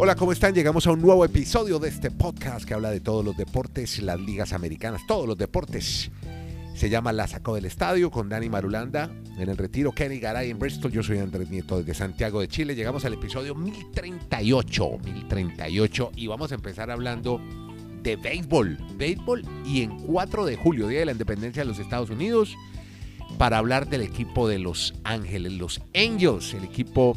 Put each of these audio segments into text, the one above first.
Hola, ¿cómo están? Llegamos a un nuevo episodio de este podcast que habla de todos los deportes, las ligas americanas, todos los deportes. Se llama La Sacó del Estadio con Dani Marulanda en el retiro, Kenny Garay en Bristol. Yo soy Andrés Nieto desde Santiago de Chile. Llegamos al episodio 1038, 1038 y vamos a empezar hablando de béisbol. Béisbol y en 4 de julio, Día de la Independencia de los Estados Unidos, para hablar del equipo de Los Ángeles, los Angels, el equipo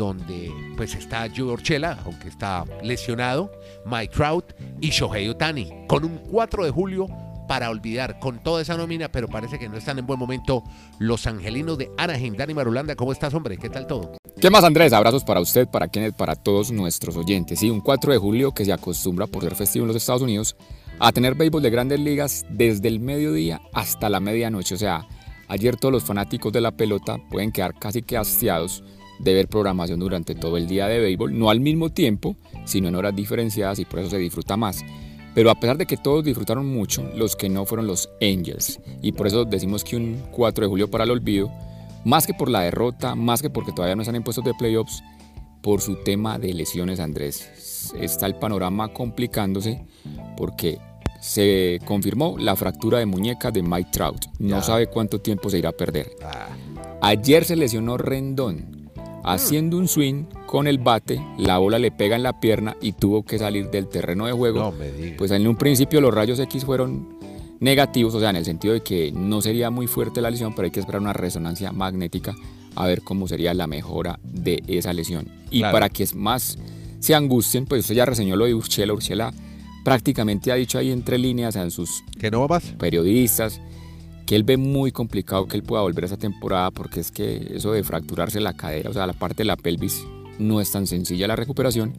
donde pues está Joe Orchela, aunque está lesionado, Mike Trout y Shohei Otani, con un 4 de julio para olvidar con toda esa nómina, pero parece que no están en buen momento los angelinos de Anaheim. Dani Marulanda, ¿cómo estás, hombre? ¿Qué tal todo? ¿Qué más, Andrés? Abrazos para usted, para quienes, para todos nuestros oyentes. Sí, un 4 de julio que se acostumbra, por ser festivo en los Estados Unidos, a tener béisbol de grandes ligas desde el mediodía hasta la medianoche. O sea, ayer todos los fanáticos de la pelota pueden quedar casi que hastiados de ver programación durante todo el día de béisbol, no al mismo tiempo, sino en horas diferenciadas y por eso se disfruta más. Pero a pesar de que todos disfrutaron mucho, los que no fueron los Angels. Y por eso decimos que un 4 de julio para el olvido, más que por la derrota, más que porque todavía no están en puestos de playoffs, por su tema de lesiones, Andrés. Está el panorama complicándose porque se confirmó la fractura de muñeca de Mike Trout. No sabe cuánto tiempo se irá a perder. Ah. Ayer se lesionó Rendón, Haciendo un swing con el bate, la bola le pega en la pierna y tuvo que salir del terreno de juego. pues en un principio los rayos X fueron negativos, o sea, en el sentido de que no sería muy fuerte la lesión, pero hay que esperar una resonancia magnética a ver cómo sería la mejora de esa lesión. Y para que más se angustien, pues usted ya reseñó lo de Urchela. Urchela prácticamente ha dicho ahí entre líneas a sus ¿Que no va periodistas que él ve muy complicado que él pueda volver a esa temporada porque es que eso de fracturarse la cadera, o sea, la parte de la pelvis, no es tan sencilla la recuperación.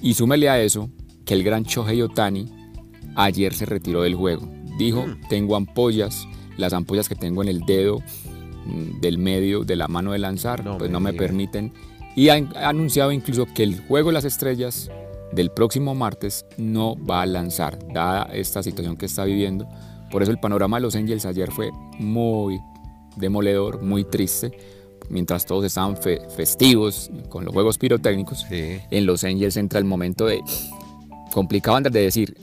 Y súmele a eso que el gran Shohei Otani ayer se retiró del juego. Dijo, mm. tengo ampollas, las ampollas que tengo en el dedo mm, del medio de la mano de lanzar, pues no me permiten. Y ha anunciado incluso que el juego de las estrellas del próximo martes no va a lanzar, dada esta situación que está viviendo por eso el panorama de los Angels ayer fue muy demoledor, muy triste. Mientras todos estaban festivos con los juegos pirotécnicos, en los Angels entra el momento de complicado de decir,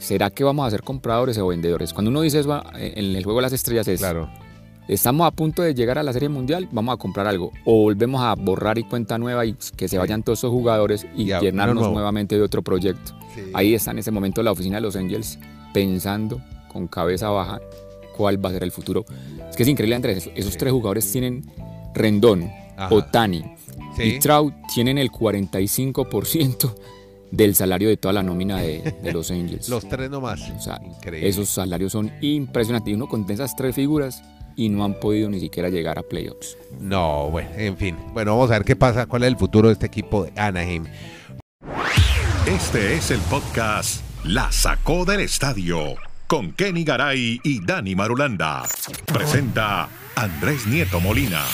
¿será que vamos a ser compradores o vendedores? Cuando uno dice eso en el juego de las estrellas es, claro. estamos a punto de llegar a la Serie Mundial, vamos a comprar algo. O volvemos a borrar y cuenta nueva y que se vayan todos esos jugadores y, llenarnos nuevamente de otro proyecto. Ahí está en ese momento la oficina de los Angels pensando con cabeza baja cuál va a ser el futuro. Es que es increíble, Andrés. Esos tres jugadores tienen Rendón, Otani y Trout tienen el 45% del salario de toda la nómina de, los Angels. los tres nomás. O sea, esos salarios son impresionantes. Y uno con esas tres figuras y no han podido ni siquiera llegar a playoffs. No, bueno, en fin. Bueno, vamos a ver qué pasa, cuál es el futuro de este equipo de Anaheim. Este es el podcast La Sacó del Estadio con Kenny Garay y Dani Marulanda. Presenta Andrés Nieto Molina.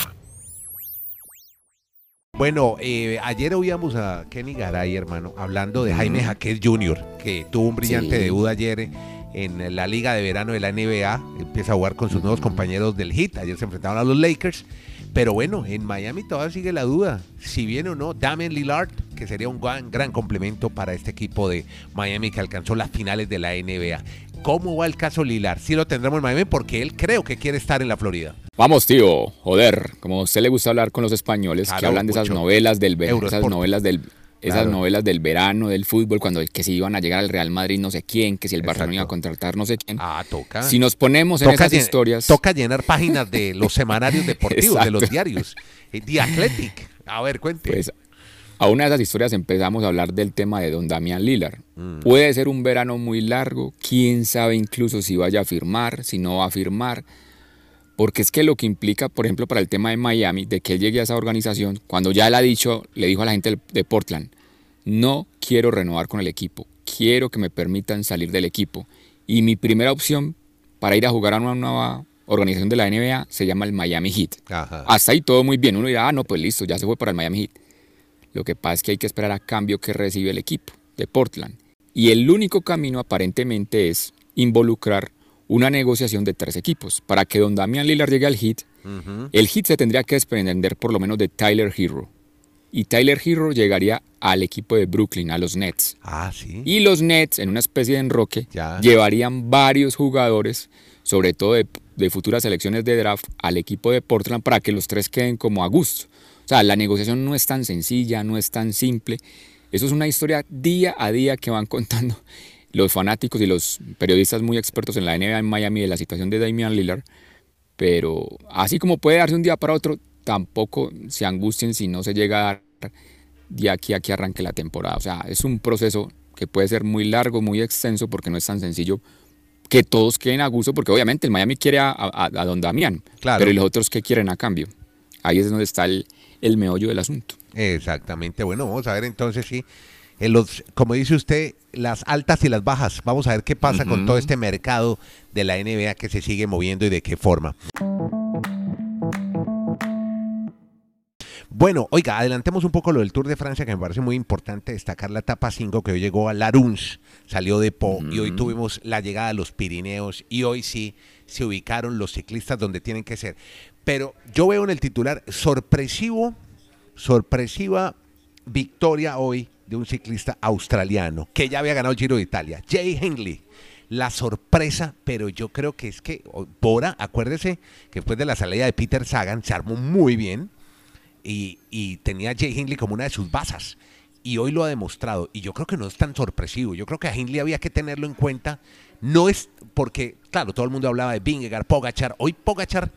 Bueno, eh, ayer oíamos a Kenny Garay, hermano, hablando de Jaime Jaquez Jr., que tuvo un brillante debut ayer en la Liga de Verano de la NBA. Empieza a jugar con sus nuevos compañeros del Heat. Ayer se enfrentaron a los Lakers. Pero bueno, en Miami todavía sigue la duda si viene o no Damian Lillard, que sería un gran, gran complemento para este equipo de Miami que alcanzó las finales de la NBA. ¿Cómo va el caso Lilar? Sí lo tendremos en Miami porque él creo que quiere estar en la Florida. Vamos, tío, joder, como a usted le gusta hablar con los españoles que hablan de esas novelas del verano, esas novelas del esas novelas del verano, del fútbol, cuando que si iban a llegar al Real Madrid no sé quién, que si el Barcelona iba a contratar no sé quién. Ah, toca. Si nos ponemos en esas historias. Toca llenar páginas de los semanarios deportivos, de los diarios. Eh, The Athletic. A ver, cuente. Pues a una de esas historias empezamos a hablar del tema de don Damián Lillard. Mm. Puede ser un verano muy largo, quién sabe incluso si vaya a firmar, si no va a firmar. Porque es que lo que implica, por ejemplo, para el tema de Miami, de que él llegue a esa organización, cuando ya él ha dicho, le dijo a la gente de Portland, no quiero renovar con el equipo, quiero que me permitan salir del equipo. Y mi primera opción para ir a jugar a una nueva organización de la NBA se llama el Miami Heat. Hasta ahí todo muy bien. Uno dirá, ah, no, pues listo, ya se fue para el Miami Heat. Lo que pasa es que hay que esperar a cambio que recibe el equipo de Portland. Y el único camino aparentemente es involucrar una negociación de tres equipos. Para que don Damian Lillard llegue al hit, el hit se tendría que desprender por lo menos de Tyler Hero. y Tyler Hero llegaría al equipo de Brooklyn, a los Nets. Ah, sí. Y los Nets, en una especie de enroque, Ya. llevarían varios jugadores, sobre todo de, de futuras selecciones de draft, al equipo de Portland para que los tres queden como a gusto. O sea, la negociación no es tan sencilla, no es tan simple. Eso es una historia día a día que van contando los fanáticos y los periodistas muy expertos en la NBA en Miami de la situación de Damian Lillard. Pero así como puede darse un día para otro, tampoco se angustien si no se llega a dar de aquí a que arranque la temporada. O sea, es un proceso que puede ser muy largo, muy extenso, porque no es tan sencillo que todos queden a gusto, porque obviamente el Miami quiere a, a, a don Damián, Claro. pero ¿y los otros qué quieren a cambio? Ahí es donde está el, el meollo del asunto. Exactamente. Bueno, vamos a ver entonces si, en los, como dice usted, las altas y las bajas. Vamos a ver qué pasa con todo este mercado de la NBA que se sigue moviendo y de qué forma. Bueno, oiga, adelantemos un poco lo del Tour de Francia, que me parece muy importante destacar la etapa 5 que hoy llegó a Laruns, salió de Po, y hoy tuvimos la llegada a los Pirineos, y hoy sí se ubicaron los ciclistas donde tienen que ser. Pero yo veo en el titular sorpresivo, sorpresiva victoria hoy de un ciclista australiano que ya había ganado el Giro de Italia, Jay Hindley. La sorpresa, pero yo creo que es que Bora, acuérdese que después de la salida de Peter Sagan se armó muy bien y, y tenía a Jay Hindley como una de sus basas. Y hoy lo ha demostrado. Y yo creo que no es tan sorpresivo. Yo creo que a Hindley había que tenerlo en cuenta. No es porque, claro, todo el mundo hablaba de Vingegaard, Pogachar. Hoy Pogachar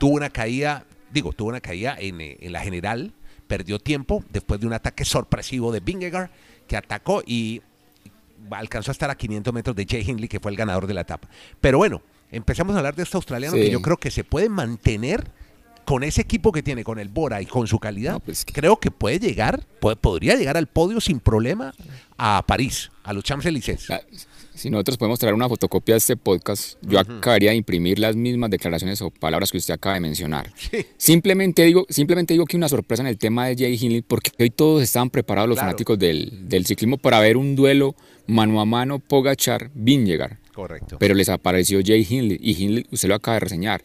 tuvo una caída, digo, tuvo una caída en, eh, en la general. Perdió tiempo después de un ataque sorpresivo de Vingegaard que atacó y alcanzó a estar a 500 metros de Jay Hindley, que fue el ganador de la etapa. Pero bueno, empezamos a hablar de este australiano Sí. que yo creo que se puede mantener con ese equipo que tiene, con el Bora y con su calidad. No, pues creo que puede llegar, puede- podría llegar al podio sin problema a París, a los Champs-Élysées. Sea, Si nosotros podemos traer una fotocopia de este podcast, yo acabaría de imprimir las mismas declaraciones o palabras que usted acaba de mencionar. Sí. Simplemente digo, simplemente digo que una sorpresa en el tema de Jay Hindley, porque hoy todos estaban preparados los Claro. fanáticos del, del ciclismo para ver un duelo mano a mano Pogachar Vingegaard, Correcto. pero les apareció Jay Hindley y Hindley, usted lo acaba de reseñar,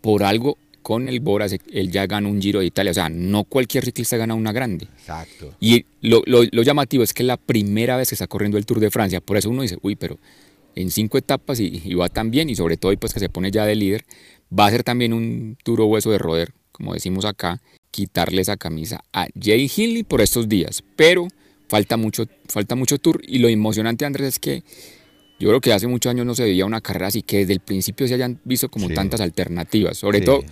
por algo con el Bora él ya ganó un Giro de Italia, o sea, no cualquier ciclista gana una grande. Exacto. Y lo, lo- lo llamativo es que es la primera vez que está corriendo el Tour de Francia. Por eso uno dice, uy, pero en cinco etapas y, y va tan bien, y sobre todo pues que se pone ya de líder, va a ser también un duro hueso de roder, como decimos acá, quitarle esa camisa a Jay Hindley por estos días. Pero falta mucho, falta mucho Tour. Y lo emocionante, Andrés, es que yo creo que hace muchos años no se veía una carrera así, que desde el principio se hayan visto como Sí. tantas alternativas. Sobre Sí. todo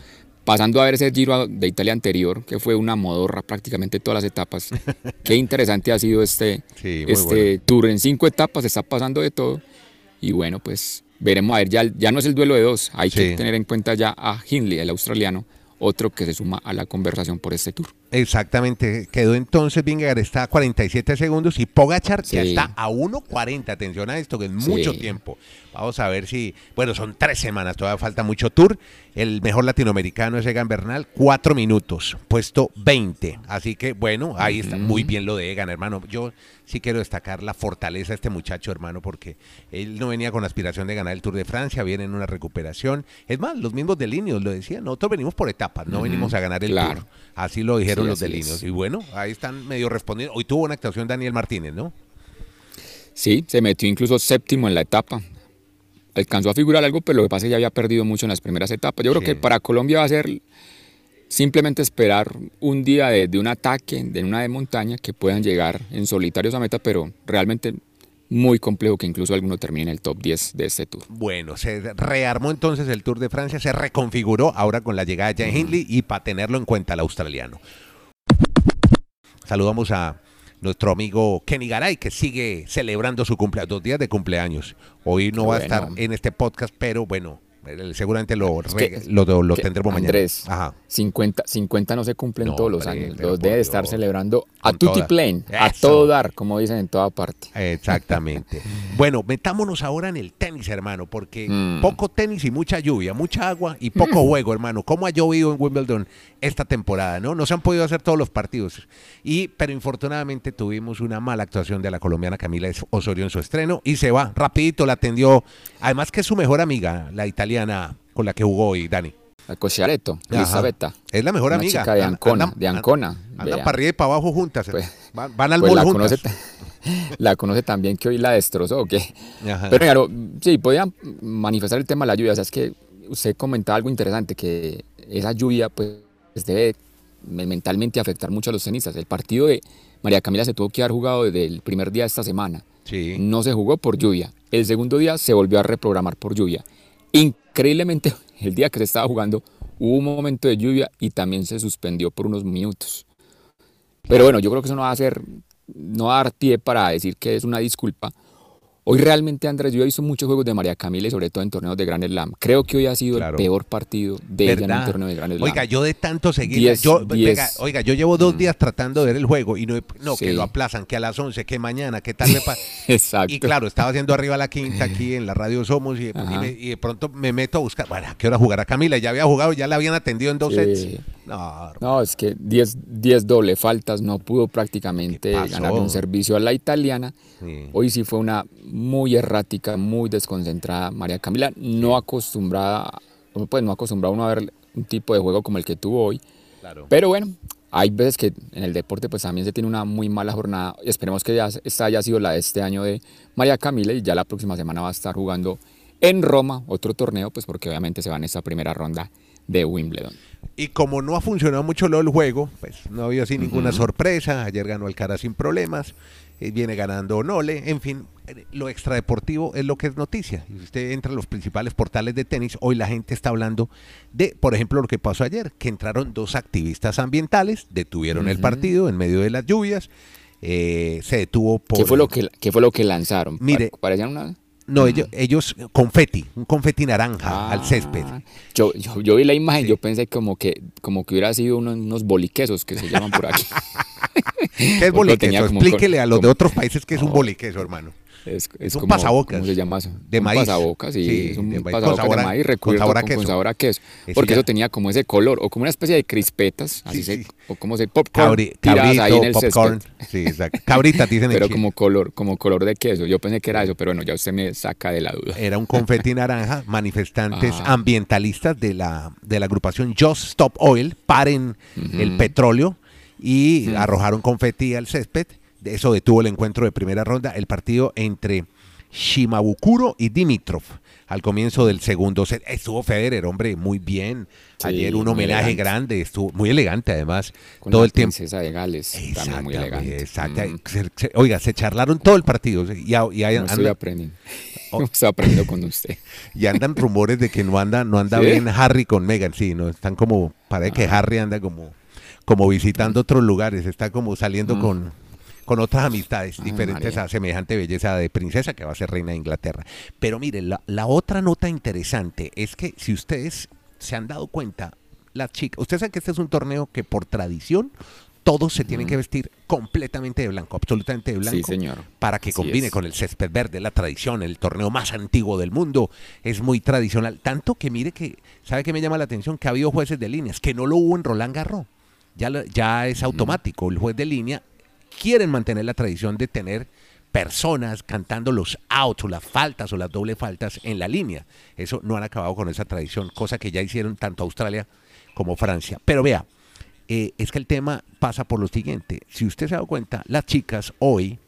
pasando a ver ese Giro de Italia anterior, que fue una modorra prácticamente todas las etapas. Qué interesante ha sido este, Sí, este bueno. tour en cinco etapas, está pasando de todo. Y bueno, pues veremos a ver, ya, ya no es el duelo de dos, hay que tener en cuenta ya a Hindley, el australiano, otro que se suma a la conversación por este tour. Exactamente. Quedó entonces Vingegaard está a 47 segundos y Pogachar ya Sí. está a 1.40. Atención a esto, que es Sí. mucho tiempo. Vamos a ver si, bueno, son tres semanas, todavía falta mucho tour. El mejor latinoamericano es Egan Bernal, cuatro minutos, puesto 20. Así que, bueno, ahí está muy bien lo de Egan, hermano. Yo sí quiero destacar la fortaleza de este muchacho, hermano, porque él no venía con aspiración de ganar el Tour de Francia, viene en una recuperación. Es más, los mismos de Linios lo decían, nosotros venimos por etapas, no venimos a ganar el claro. Tour. Así lo dijeron Sí, los de así Linios. es. Y bueno, ahí están medio respondiendo. Hoy tuvo una actuación Daniel Martínez, ¿no? Sí, se metió incluso séptimo en la etapa. Alcanzó a figurar algo, pero lo que pasa es que ya había perdido mucho en las primeras etapas. Yo creo Sí. que para Colombia va a ser simplemente esperar un día de, de un ataque, de una de montaña, que puedan llegar en solitarios a meta, pero realmente muy complejo que incluso alguno termine en el top 10 de este tour. Bueno, se rearmó entonces el Tour de Francia, se reconfiguró ahora con la llegada de Jan Hindley y para tenerlo en cuenta el australiano. Saludamos a nuestro amigo Kenny Garay, que sigue celebrando su cumpleaños, dos días de cumpleaños. Hoy no va a estar en este podcast, pero bueno, seguramente lo, que- lo, lo que, tendremos mañana. Andrés, Ajá. 50, 50 no se cumplen No, todos los hombre, años. Los debe estar celebrando a tutti plain, a todo dar, como dicen en toda parte. Exactamente. bueno, metámonos ahora en el tenis, hermano, porque Mm. poco tenis y mucha lluvia, mucha agua y poco juego, hermano. ¿Cómo ha llovido en Wimbledon esta temporada? No, no se han podido hacer todos los partidos. Y, pero infortunadamente tuvimos una mala actuación de la colombiana Camila Osorio en su estreno y se va rapidito, la atendió. Además que es su mejor amiga, la italiana con la que jugó hoy, Dani. Cochareto, Ajá. Elizabetta. Es la mejor Una amiga. chica de An- Ancona, andan- de an- Ancona. Andan para arriba y para abajo juntas. Pues- van, van al Pues la juntas. conoce, la conoce también que hoy la destrozó, ¿o qué? Ajá. Pero claro, sí, podía manifestar el tema de la lluvia. O sea, es que usted comentaba algo interesante, que esa lluvia pues debe me- mentalmente afectar mucho a los tenistas. El partido de María Camila se tuvo que haber jugado desde el primer día de esta semana. Sí. No se jugó por lluvia. El segundo día se volvió a reprogramar por lluvia. Increíblemente, el día que se estaba jugando hubo un momento de lluvia y también se suspendió por unos minutos. Pero bueno, yo creo que eso no va a ser, no va a dar pie para decir que es una disculpa. Hoy realmente, Andrés, yo he visto muchos juegos de María Camila y sobre todo en torneos de Grand Slam. Creo que hoy ha sido Claro. el peor partido de ella en un ¿Verdad? torneo de Grand Slam. Oiga, yo de tanto seguir, Diez- yo, diez. venga, oiga, yo llevo dos días tratando de ver el juego y no, no que Sí. lo aplazan, que a las 11, que mañana, que tal me pasa. Exacto. Y claro, estaba haciendo arriba la quinta aquí en la radio Somos y, y Ajá. me- y de pronto me meto a buscar, bueno, ¿a qué hora jugará Camila? Ya había jugado, ya la habían atendido en dos Sí. sets. No, No, es que 10 10 doble faltas, no pudo prácticamente ganar un servicio a la italiana. Sí. Hoy sí fue una muy errática, muy desconcentrada María Camila, no acostumbrada, pues no acostumbrada uno a ver un tipo de juego como el que tuvo hoy. claro. Pero bueno, hay veces que en el deporte pues también se tiene una muy mala jornada. y Esperemos que ya esta haya sido la de este año de María Camila y ya la próxima semana va a estar jugando en Roma otro torneo, pues porque obviamente se va en esta primera ronda de Wimbledon. Y como no ha funcionado mucho lo del juego, pues no ha habido así ninguna sorpresa. Ayer ganó Alcaraz sin problemas, eh, viene ganando Nole, en fin, eh, lo extradeportivo es lo que es noticia. Usted entra a los principales portales de tenis, hoy la gente está hablando de, por ejemplo, lo que pasó ayer, que entraron dos activistas ambientales, detuvieron el partido en medio de las lluvias, eh, se detuvo por... ¿Qué fue lo que, qué fue lo que lanzaron? Mire, Pa- Parecían una... No, ellos, ellos, confeti, un confeti naranja al césped. Ah, Yo, yo, yo vi la imagen, yo pensé como que, como que hubiera sido unos, unos boliquesos que se llaman por aquí. ¿Qué es boliqueso? Explíquele a los de otros países qué es un boliqueso, hermano. Es, es un como, pasabocas. ¿Cómo se llama eso? De un maíz. pasabocas, sí, Sí, es un de maíz con pasabocas sabor a- de maíz con sabor a con, queso. con sabor a queso. Porque ya. eso tenía como ese color, o como una especie de crispetas, así Sí, se, o como se popcorn Cabri- cabrito, ahí en el popcorn. césped. Sí, exacto. Cabritas dicen en Pero como color, como color de queso. Yo pensé que era eso, pero bueno, ya usted me saca de la duda. Era un confeti naranja, manifestantes Ah. ambientalistas de la, de la agrupación Just Stop Oil, paren el petróleo y Mm. arrojaron confeti al césped. Eso detuvo el encuentro de primera ronda, el partido entre Shimabukuro y Dimitrov. Al comienzo del segundo set, estuvo Federer, hombre, muy bien. Sí, Ayer un homenaje grande, estuvo muy elegante además, Con todo la el tiempo. princesa de Gales, también muy elegante. Exacto. Mm. Oiga, se charlaron todo el partido y, y No estoy aprendiendo. Oh. Estoy aprendiendo con usted. y andan rumores de que no anda, no anda ¿Sí? bien Harry con Meghan, sí, no están como, parece que Harry anda como, como visitando otros lugares, está como saliendo Mm. con, con otras amistades Ay, diferentes María. a semejante belleza de princesa que va a ser reina de Inglaterra. Pero mire, la, la otra nota interesante es que si ustedes se han dado cuenta, las chicas, ustedes saben que este es un torneo que por tradición todos se tienen que vestir completamente de blanco, absolutamente de blanco Sí, señor. para que Así combine es. con el césped verde, la tradición, el torneo más antiguo del mundo, es muy tradicional. Tanto que mire que, ¿sabe qué me llama la atención? Que ha habido jueces de líneas, que no lo hubo en Roland Garros. Ya, ya es automático, el juez de línea quieren mantener la tradición de tener personas cantando los outs o las faltas o las doble faltas en la línea. Eso no han acabado con esa tradición, cosa que ya hicieron tanto Australia como Francia. Pero vea, eh, es que el tema pasa por lo siguiente. Si usted se ha dado cuenta, las chicas hoy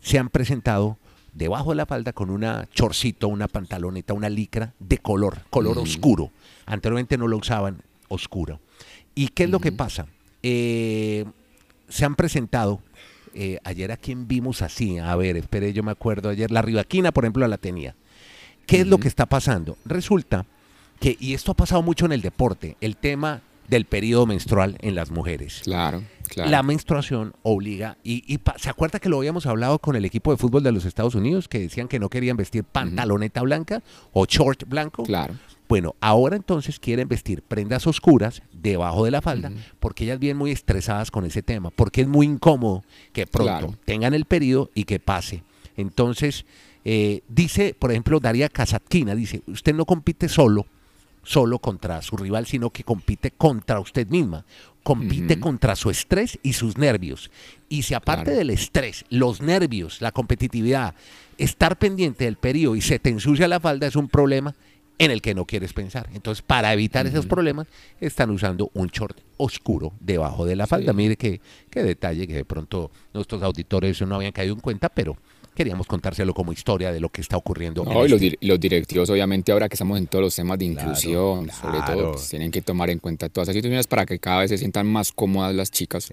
se han presentado debajo de la falda con una chorcito, una pantaloneta, una licra de color, color oscuro. Anteriormente no lo usaban oscuro. ¿Y qué es lo que pasa? Eh, se han presentado, eh, ayer a quien vimos así, a ver, espere, yo me acuerdo ayer, la Rivaquina, por ejemplo, la tenía. ¿Qué es lo que está pasando? Resulta que, y esto ha pasado mucho en el deporte, el tema del periodo menstrual en las mujeres. Claro, claro. La menstruación obliga, y, y pa- ¿se acuerda que lo habíamos hablado con el equipo de fútbol de los Estados Unidos que decían que no querían vestir pantaloneta blanca o short blanco? Claro. Bueno, ahora entonces quieren vestir prendas oscuras debajo de la falda porque ellas vienen muy estresadas con ese tema, porque es muy incómodo que pronto Claro. tengan el periodo y que pase. Entonces, eh, dice, por ejemplo, Daria Kazatkina, dice, usted no compite solo, solo contra su rival, sino que compite contra usted misma, compite contra su estrés y sus nervios. Y si aparte Claro. del estrés, los nervios, la competitividad, estar pendiente del periodo y se te ensucia la falda es un problema, en el que no quieres pensar. Entonces, para evitar esos problemas, están usando un short oscuro debajo de la falda. Mire qué, qué detalle que de pronto nuestros auditores no habían caído en cuenta, pero queríamos contárselo como historia de lo que está ocurriendo. No, y los, los, directivos, obviamente, ahora que estamos en todos los temas de inclusión, sobre todo, pues, tienen que tomar en cuenta todas esas situaciones para que cada vez se sientan más cómodas las chicas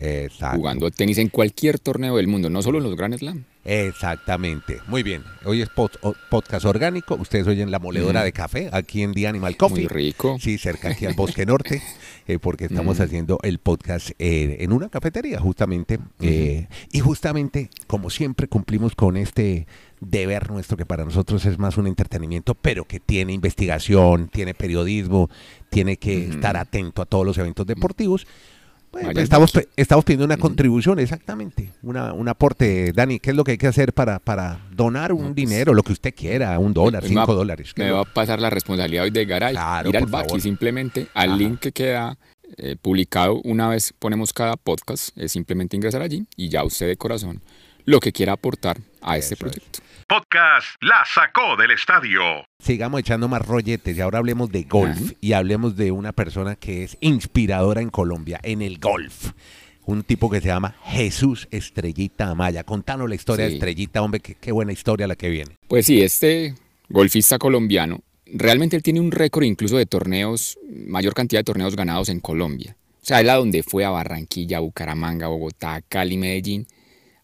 jugando tenis en cualquier torneo del mundo, no solo en los Grand Slam. Exactamente. Muy bien. Hoy es podcast orgánico. Ustedes oyen la moledora de café aquí en The Animal Coffee. Muy rico. Sí, cerca aquí al Bosque Norte, eh, porque estamos haciendo el podcast eh, en una cafetería, justamente. Eh, y justamente, como siempre, cumplimos con este deber nuestro, que para nosotros es más un entretenimiento, pero que tiene investigación, tiene periodismo, tiene que estar atento a todos los eventos deportivos estamos, estamos pidiendo una contribución, exactamente, una, un aporte. Dani, ¿qué es lo que hay que hacer para, para donar un pues, dinero, lo que usted quiera, un dólar, cinco dólares? Me va a pasar la responsabilidad hoy de Garay, ir al back y simplemente al link que queda eh, publicado una vez ponemos cada podcast, es simplemente ingresar allí y ya usted de corazón lo que quiera aportar a este proyecto. Podcast La sacó del estadio. Sigamos echando más rolletes y ahora hablemos de golf y hablemos de una persona que es inspiradora en Colombia, en el golf. Un tipo que se llama Jesús Estrellita Amaya. Contanos la historia de Estrellita, hombre, qué, qué buena historia la que viene. Pues sí, este golfista colombiano, realmente él tiene un récord incluso de torneos, mayor cantidad de torneos ganados en Colombia. O sea, él a donde fue a Barranquilla, Bucaramanga, Bogotá, Cali, Medellín,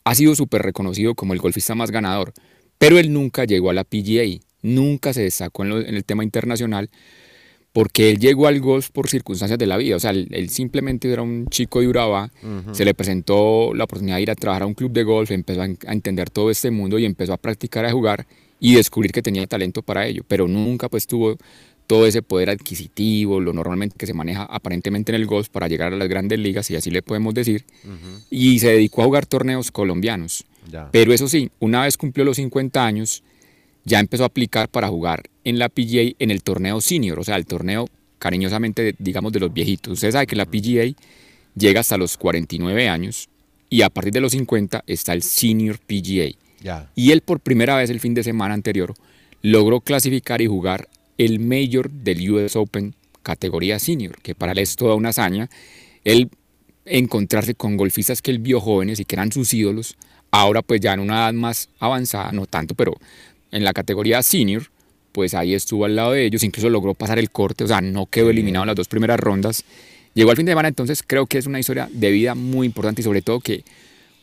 ha sido súper reconocido como el golfista más ganador. Pero él nunca llegó a la PGA, nunca se destacó en, el tema internacional, porque él llegó al golf por circunstancias de la vida. O sea, él, simplemente era un chico de Urabá, se le presentó la oportunidad de ir a trabajar a un club de golf, empezó a, entender todo este mundo y empezó a practicar, a jugar y descubrir que tenía talento para ello, pero nunca pues tuvo todo ese poder adquisitivo, lo normalmente que se maneja aparentemente en el golf para llegar a las grandes ligas, y así le podemos decir, y se dedicó a jugar torneos colombianos. Pero eso sí, una vez cumplió los 50 años, ya empezó a aplicar para jugar en la PGA en el torneo senior, o sea, el torneo cariñosamente, digamos, de los viejitos. Usted sabe que la PGA llega hasta los 49 años y a partir de los 50 está el Senior PGA. Y él por primera vez el fin de semana anterior logró clasificar y jugar el Mayor del US Open categoría Senior, que para él es toda una hazaña. Él encontrarse con golfistas que él vio jóvenes y que eran sus ídolos, Ahora pues ya en una edad más avanzada, no tanto, pero en la categoría senior, pues ahí estuvo al lado de ellos, incluso logró pasar el corte, o sea, no quedó eliminado en las dos primeras rondas. Llegó al fin de semana, entonces creo que es una historia de vida muy importante y sobre todo que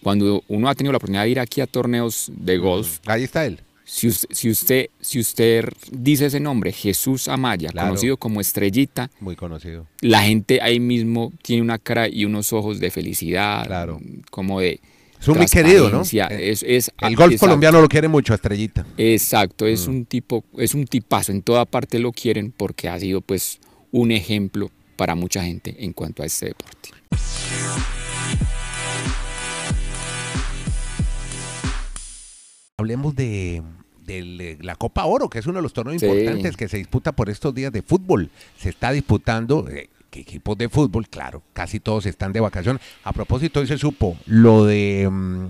cuando uno ha tenido la oportunidad de ir aquí a torneos de golf. Ahí está él. Si usted, si usted, si usted dice ese nombre, Jesús Amaya, conocido como Estrellita. Muy conocido. La gente ahí mismo tiene una cara y unos ojos de felicidad. Claro. Como de es un muy querido, ¿no? Es, es, el golf colombiano lo quiere mucho, Estrellita. Exacto, es mm. un tipo, es un tipazo, en toda parte lo quieren porque ha sido pues un ejemplo para mucha gente en cuanto a este deporte. Hablemos de, la Copa Oro, que es uno de los torneos importantes que se disputa por estos días de fútbol. Se está disputando, eh, equipos de fútbol, claro, casi todos están de vacaciones. A propósito, hoy se supo lo de mm,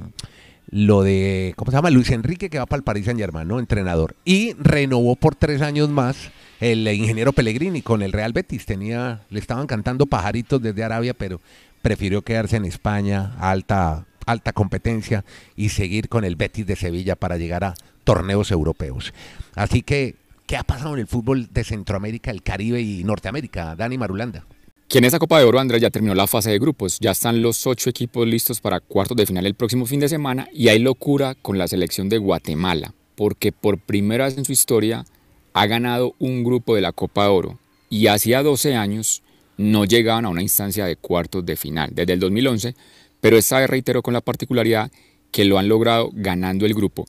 lo de, ¿cómo se llama? Luis Enrique que va para el Paris Saint Germain, ¿no? Entrenador. Y renovó por tres años más el ingeniero Pellegrini con el Real Betis. Tenía, le estaban cantando pajaritos desde Arabia, pero prefirió quedarse en España, alta, alta competencia, y seguir con el Betis de Sevilla para llegar a torneos europeos. Así que ¿Qué ha pasado en el fútbol de Centroamérica, el Caribe y Norteamérica? Dani Marulanda. Que en esa Copa de Oro, Andrés, ya terminó la fase de grupos. Ya están los ocho equipos listos para cuartos de final el próximo fin de semana y hay locura con la selección de Guatemala, porque por primera vez en su historia ha ganado un grupo de la Copa de Oro y hacía 12 años no llegaban a una instancia de cuartos de final, desde el 2011, pero esta vez reitero con la particularidad que lo han logrado ganando el grupo.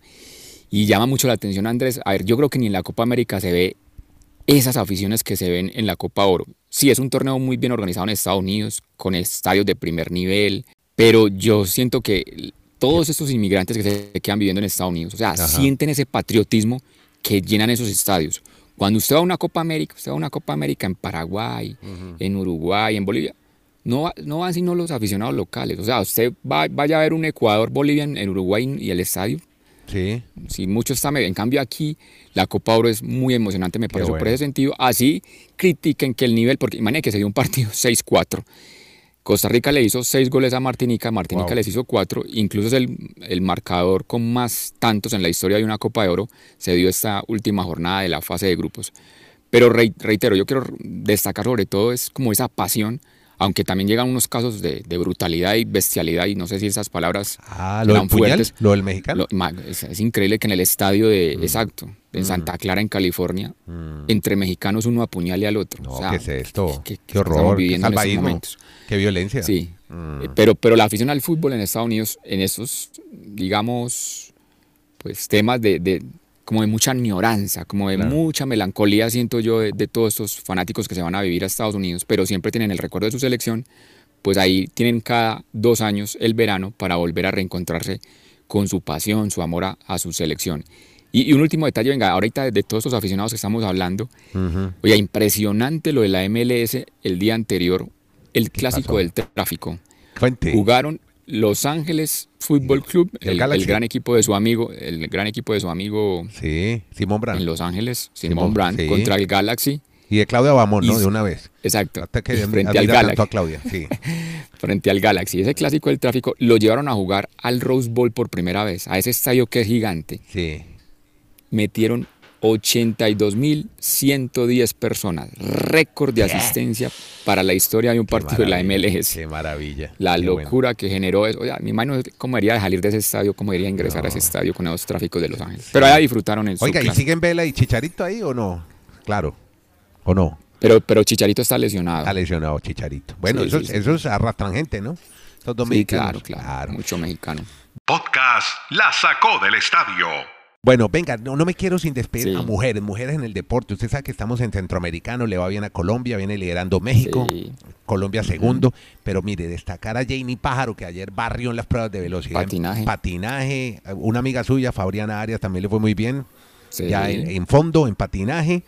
Y llama mucho la atención, Andrés. A ver, yo creo que ni en la Copa América se ve esas aficiones que se ven en la Copa Oro. Sí, es un torneo muy bien organizado en Estados Unidos, con estadios de primer nivel, pero yo siento que todos estos inmigrantes que se quedan viviendo en Estados Unidos, o sea, sienten ese patriotismo que llenan esos estadios. Cuando usted va a una Copa América, usted va a una Copa América en Paraguay, en Uruguay, en Bolivia, no, no van sino los aficionados locales. O sea, usted va, vaya a ver un Ecuador-Bolivia en Uruguay y el estadio Sí. Si mucho está medio. En cambio aquí la Copa Oro es muy emocionante, me parece por bueno. ese sentido. Así critiquen que el nivel, porque imagínense que se dio un partido 6-4. Costa Rica le hizo 6 goles a Martinica, Martinica Wow. les hizo 4, incluso es el, el marcador con más tantos en la historia de una Copa de Oro, se dio esta última jornada de la fase de grupos. Pero rei- reitero, yo quiero destacar sobre todo es como esa pasión, aunque también llegan unos casos de, de brutalidad y bestialidad, y no sé si esas palabras Ah, lo del eran puñal, fuertes. lo del mexicano. Lo- es, es increíble que en el estadio de, Mm. exacto, en Santa Clara, en California, entre mexicanos uno apuñale al otro. No, O sea, ¿qué es esto? ¿qué- Qué, qué horror, qué qué violencia. Sí, Mm. Eh, pero, pero la afición al fútbol en Estados Unidos, en esos, digamos, pues temas de, de- como de mucha añoranza, como de Claro. mucha melancolía, siento yo, de, de todos estos fanáticos que se van a vivir a Estados Unidos, pero siempre tienen el recuerdo de su selección, pues ahí tienen cada dos años el verano para volver a reencontrarse con su pasión, su amor a, a su selección. Y, y un último detalle, venga, ahorita de, de todos estos aficionados que estamos hablando, oye, impresionante lo de la MLS el día anterior, el clásico pasó? del tráfico. Cuente. Jugaron Los Ángeles Fútbol Club, el el, Galaxy. el gran equipo de su amigo, el gran equipo de su amigo Sí, Simón Brand. en Los Ángeles, Simón, Simón Brand, sí. contra el Galaxy. Y de Claudia Bamón, ¿no? De una vez. Exacto. Hasta que frente al Galaxy. a Claudia, sí. Frente al Galaxy. Ese clásico del tráfico lo llevaron a jugar al Rose Bowl por primera vez, a ese estadio que es gigante. Sí. Metieron 82.110 personas, récord de asistencia para la historia de un Qué partido de la MLS. Qué maravilla. La qué bueno. locura que generó eso. Oye, mi mano, ¿cómo debería de salir de ese estadio? ¿Cómo debería ingresar a ese estadio con esos tráficos de Los Ángeles? Pero allá disfrutaron su Oiga, ¿y siguen Vela y Chicharito ahí o no? Claro. ¿O no? Pero, pero Chicharito está lesionado. Ha lesionado Chicharito. Bueno, Sí, esos, sí, sí. esos arrastran gente, ¿no? Estos sí, dominicanos. claro, claro, Mucho mexicano. Podcast La Sacó del Estadio. Bueno, venga, no, no me quiero sin despedir Sí. a mujeres, mujeres en el deporte. Usted sabe que estamos en Centroamericano, le va bien a Colombia, viene liderando México, Sí. Colombia segundo. Pero mire, destacar a Janie Pájaro, que ayer barrió en las pruebas de velocidad. en Patinaje. Patinaje. Una amiga suya, Fabriana Arias, también le fue muy bien. Sí. ya en, en fondo, en patinaje,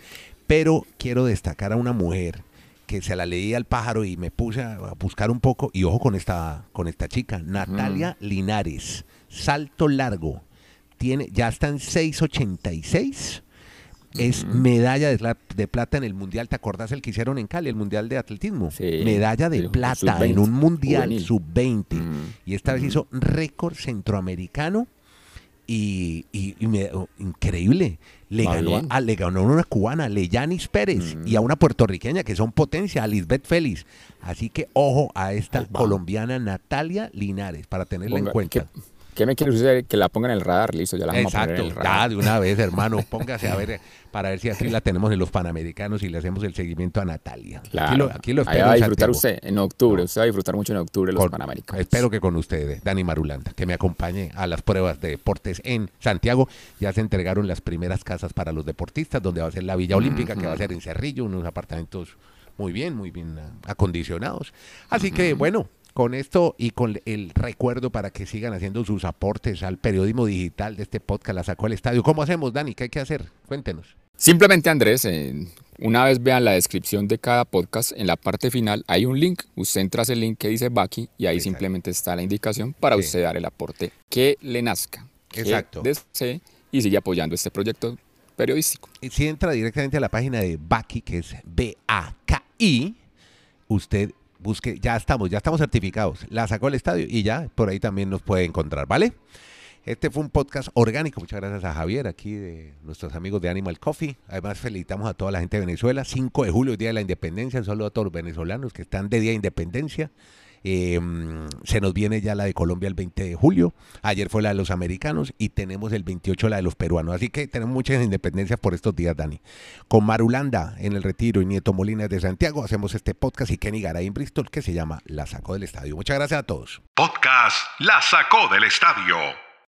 pero quiero destacar a una mujer que se la leí al pájaro y me puse a a buscar un poco, y ojo con esta, con esta chica, Natalia Linares, salto largo, tiene, ya está en 686, es medalla de, pla- de plata en el mundial, ¿te acordás el que hicieron en Cali, el mundial de atletismo? Sí, medalla de plata sub-20, en un mundial juvenil. sub-20, Mm. y esta vez hizo récord centroamericano y, y- y me- oh, increíble. Le ganó, a, le ganó a una cubana, Leyanis Pérez, y a una puertorriqueña que son potencia, a Lisbeth Félix. Así que ojo a esta colombiana Natalia Linares para tenerla en cuenta. ¿Qué, qué me quiere usted? Que la pongan en el radar, listo, ya la vamos a poner Exacto, en el ya radar. de una vez, hermano, póngase a ver para ver si así la tenemos en los Panamericanos y le hacemos el seguimiento a Natalia. Claro. Aquí lo, aquí lo Ahí espero. va a disfrutar usted en octubre. Usted va a disfrutar mucho en octubre los Con- Panamericanos. Espero que con ustedes, Dani Marulanda, que me acompañe a las pruebas de deportes en Santiago. Ya se entregaron las primeras casas para los deportistas, donde va a ser la Villa Olímpica, que va a ser en Cerrillo, unos apartamentos muy bien, muy bien acondicionados. Así que bueno, con esto y con el recuerdo para que sigan haciendo sus aportes al periodismo digital de este podcast, la sacó al estadio. ¿Cómo hacemos, Dani? ¿Qué hay que hacer? Cuéntenos. Simplemente, Andrés, eh, una vez vean la descripción de cada podcast, en la parte final hay un link. Usted entra a ese link que dice Baki y ahí Exacto. simplemente está la indicación para Sí. usted dar el aporte que le nazca, que Exacto. desee y sigue apoyando este proyecto periodístico. Y si entra directamente a la página de Baki, que es B-A-K-I, usted busque, ya estamos, ya estamos certificados. La sacó el estadio y ya por ahí también nos puede encontrar, ¿vale? Este fue un podcast orgánico. Muchas gracias a Javier, aquí de nuestros amigos de Animal Coffee. Además, felicitamos a toda la gente de Venezuela. 5 de julio, Día de la Independencia. Un saludo a todos los venezolanos que están de Día de Independencia. Mm, se nos viene ya la de Colombia el 20 de julio. Ayer fue la de los americanos y tenemos el 28 la de los peruanos. Así que tenemos muchas independencias por estos días, Dani. Con Marulanda en el retiro y Nieto Molina de Santiago hacemos este podcast y Kenny Garay en Bristol que se llama La Sacó del Estadio. Muchas gracias a todos. Podcast La Sacó del Estadio.